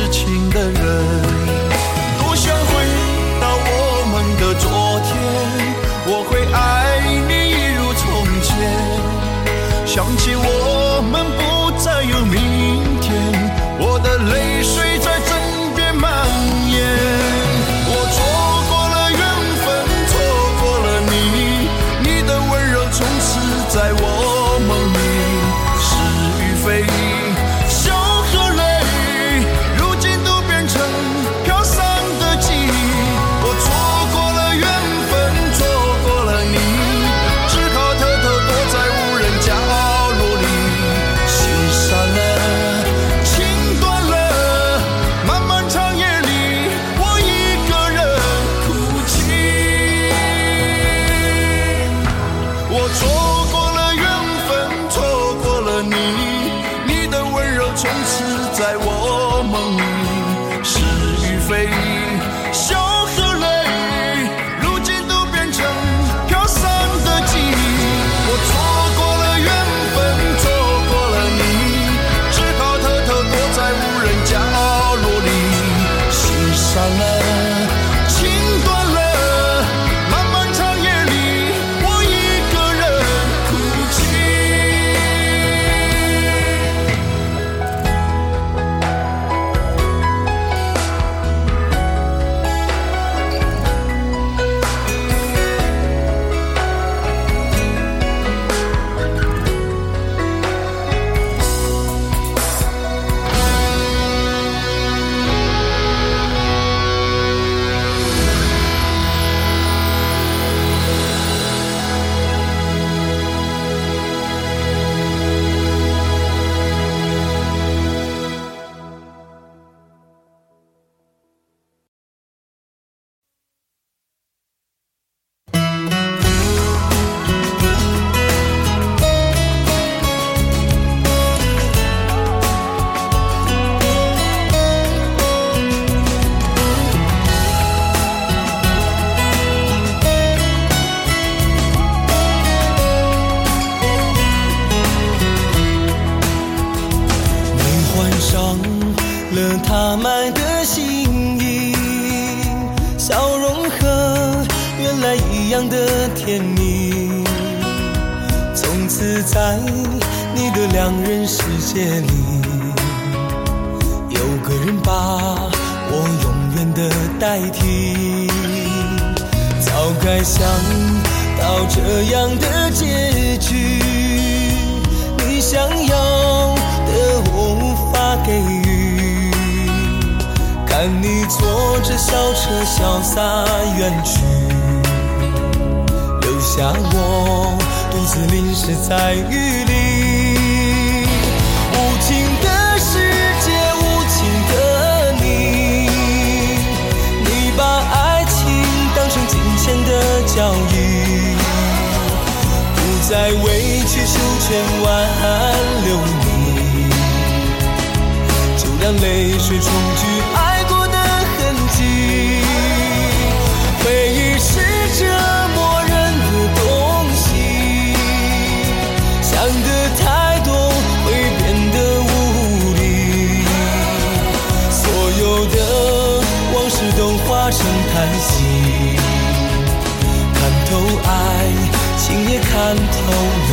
痴情的人。该想到这样的结局，你想要的我无法给予。看你坐着小车潇洒远去，留下我独自淋湿在雨里。笑意不再委曲求全挽留你就让泪水冲去爱看透。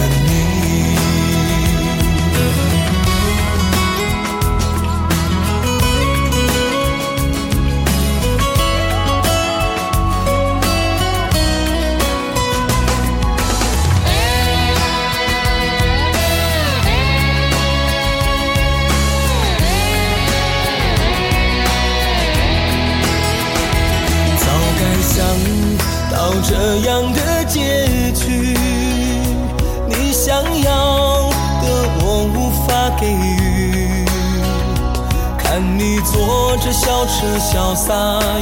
笑着潇洒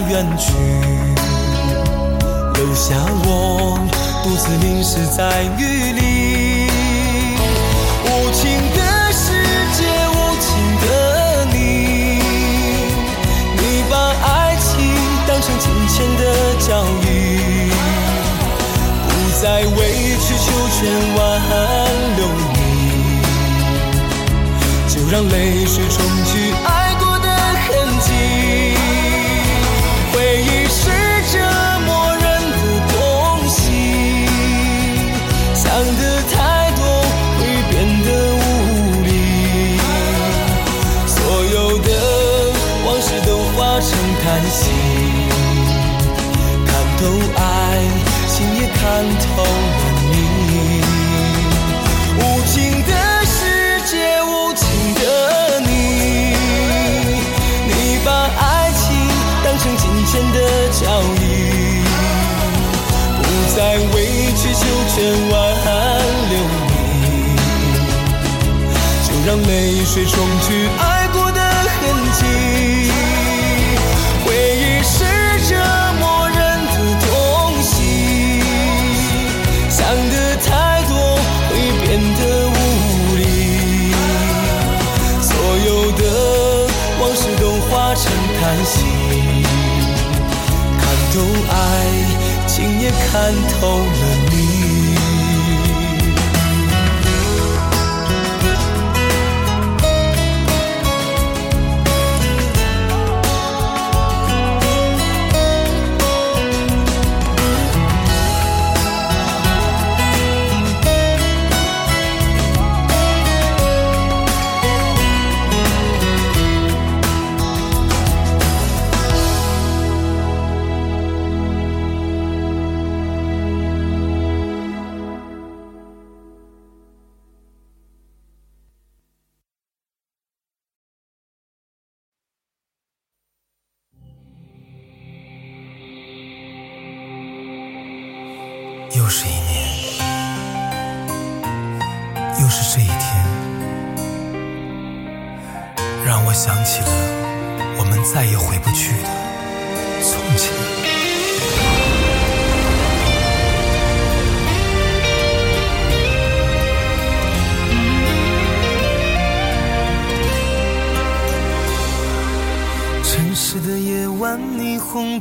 远去留下我独自淋湿在雨里无情的世界无情的你你把爱情当成金钱的交易不再委曲求全挽留你就让泪水冲去爱看透了你无情的世界无情的你你把爱情当成金钱的交易不再委曲求全挽留你就让泪水冲去爱。看透了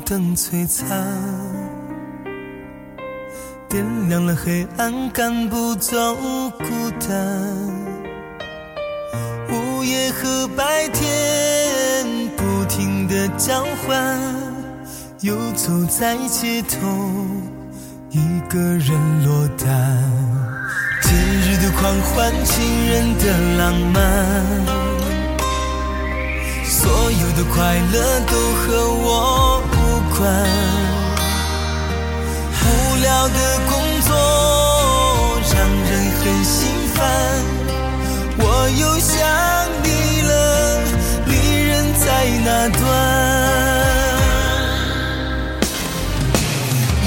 灯璀璨点亮了黑暗赶不走孤单午夜和白天不停的交换游走在街头一个人落单节日的狂欢情人的浪漫。所有的快乐都和我无关无聊的工作让人很心烦我又想你了你人在哪端？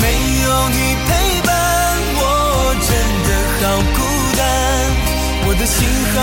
没有你陪伴我真的好孤单我的心好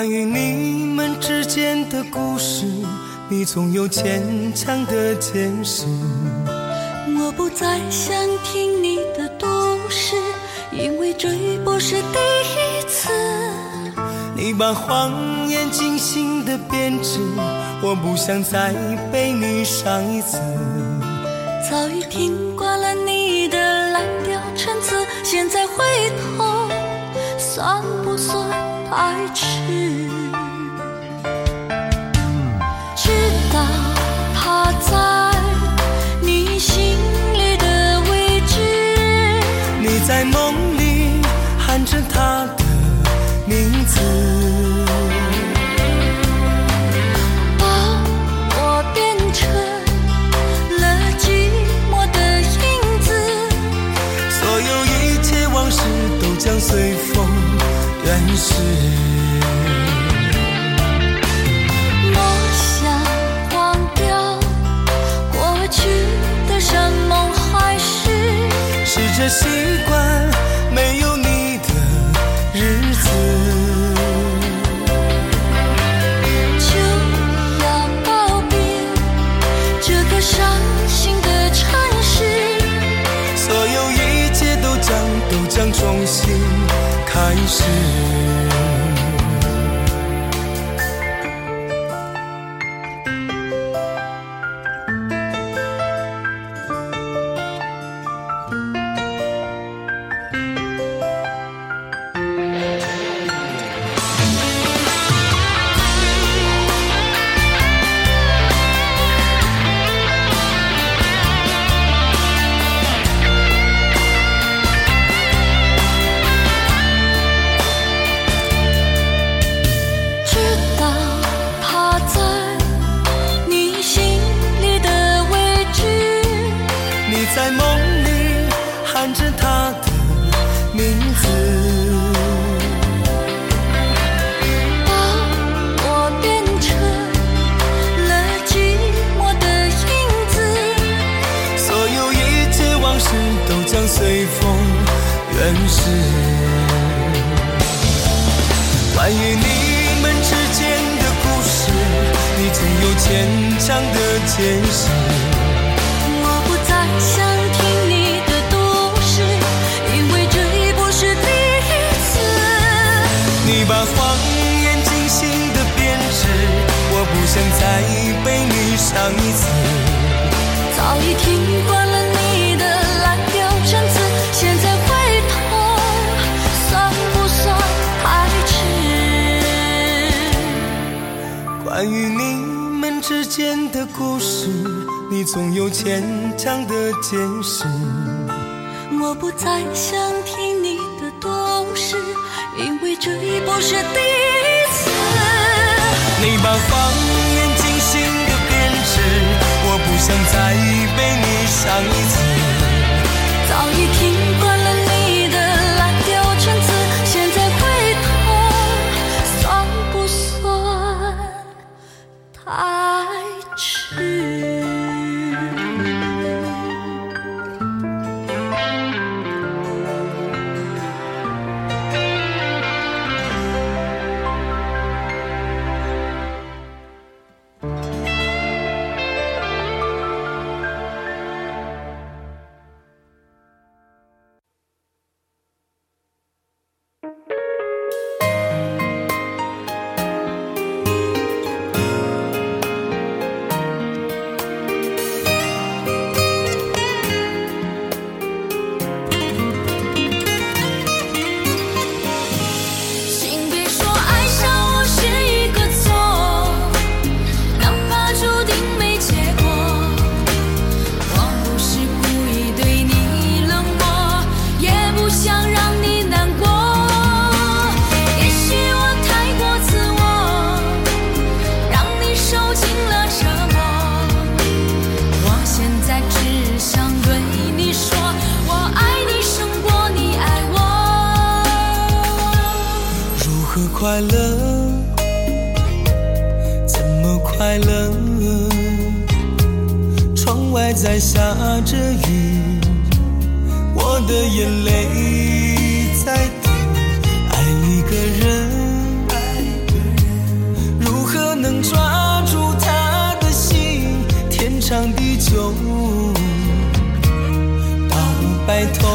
关于你们之间的故事，你总有牵强的解释。我不再想听你的都市，因为这不是第一次。你把谎言精心的编织，我不想再被你伤一次。早已听惯了你的蓝调陈词，现在回头算不算爱吃。远逝。关于你们之间的故事，你总有牵强的解释。我不再想听你的都市，因为这已不是第一次。你把谎言精心的编织，我不想再被你伤一次。早已听惯你总有牵强的解释。我不再想听你的懂事，因为这已不是第一次。你把谎言精心的编织，我不想再被你伤一次。还在下着雨，我的眼泪在滴。爱一个人，如何能抓住他的心？天长地久到白头。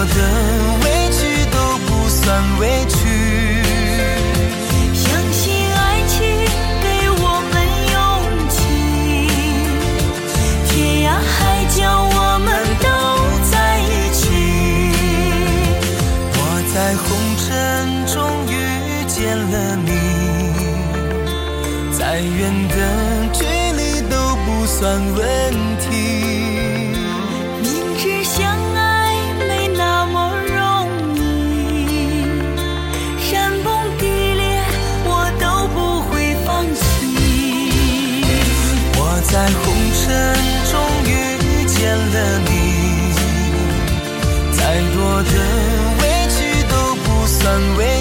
我的委屈都不算委屈，相信爱情给我们勇气，天涯海角我们都在一起，我在红尘中遇见了你，再远的距离都不算问题。的委屈都不算委屈。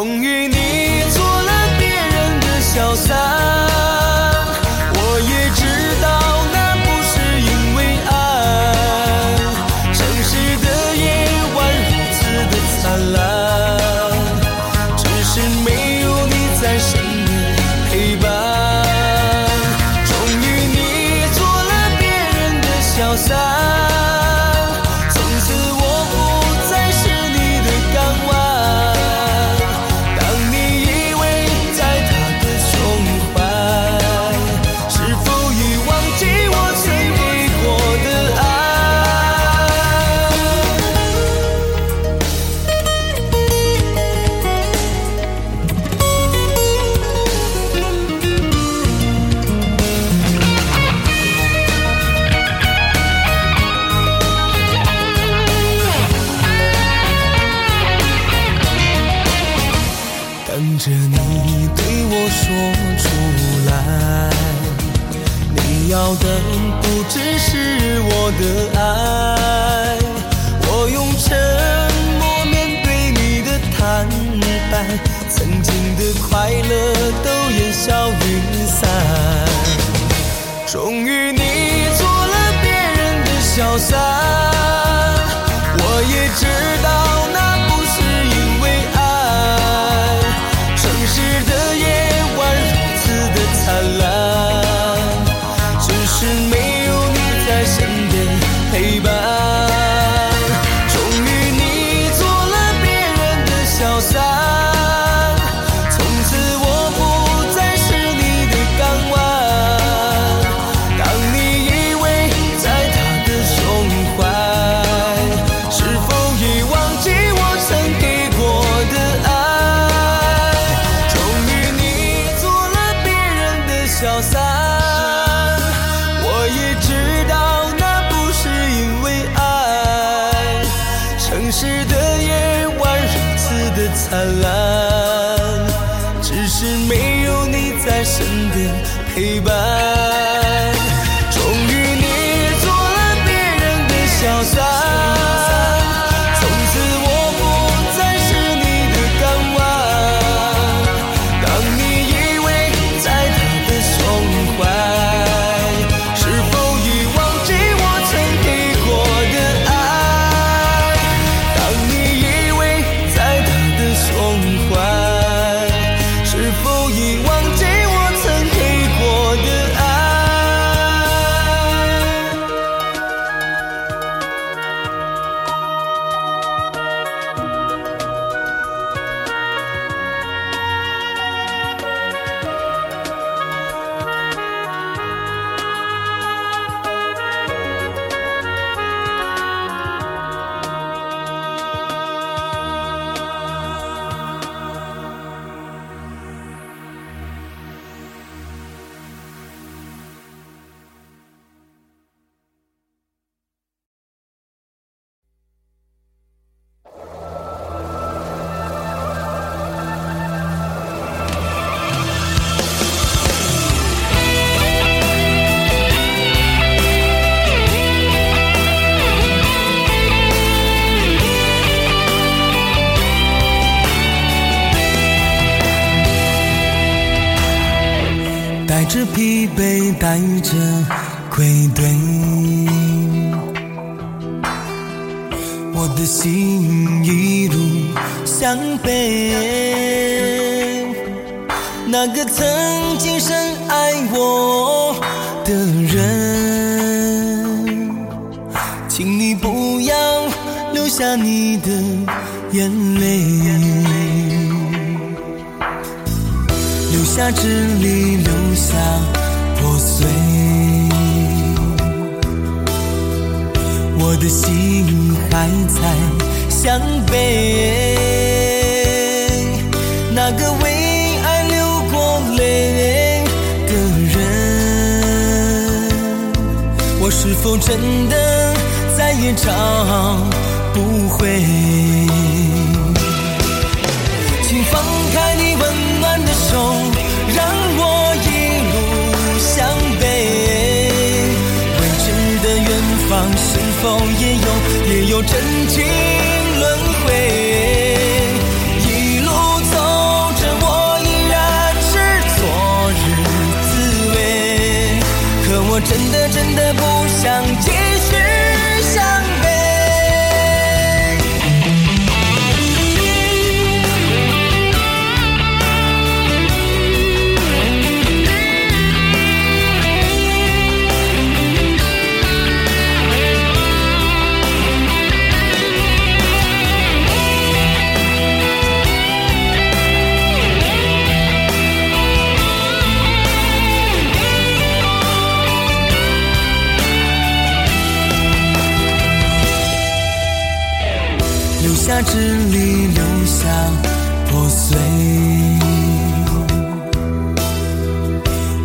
永远。你做了别人的小三我也知不要留下你的眼泪，留下支离，留下破碎。我的心还在向北，那个为爱流过泪的人。我是否真的？也找不回支离留下破碎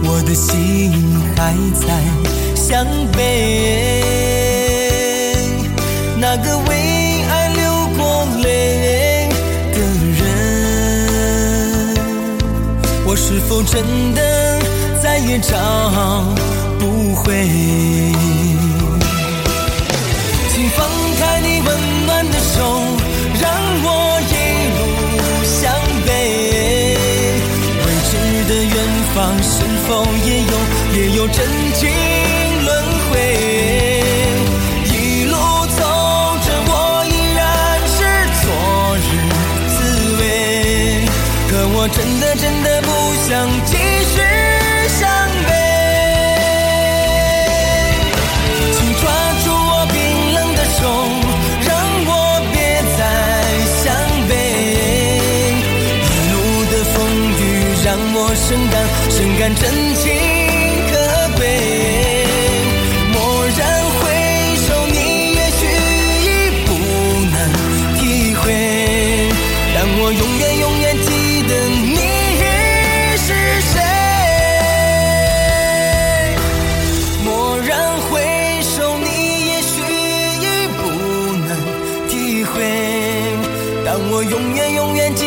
我的心还在向北那个为爱流过泪的人我是否真的再也找不回看真情可贵。蓦然回首，你也许已不能体会，但我永远永远记得你是谁。蓦然回首，你也许已不能体会，但我永远永远记。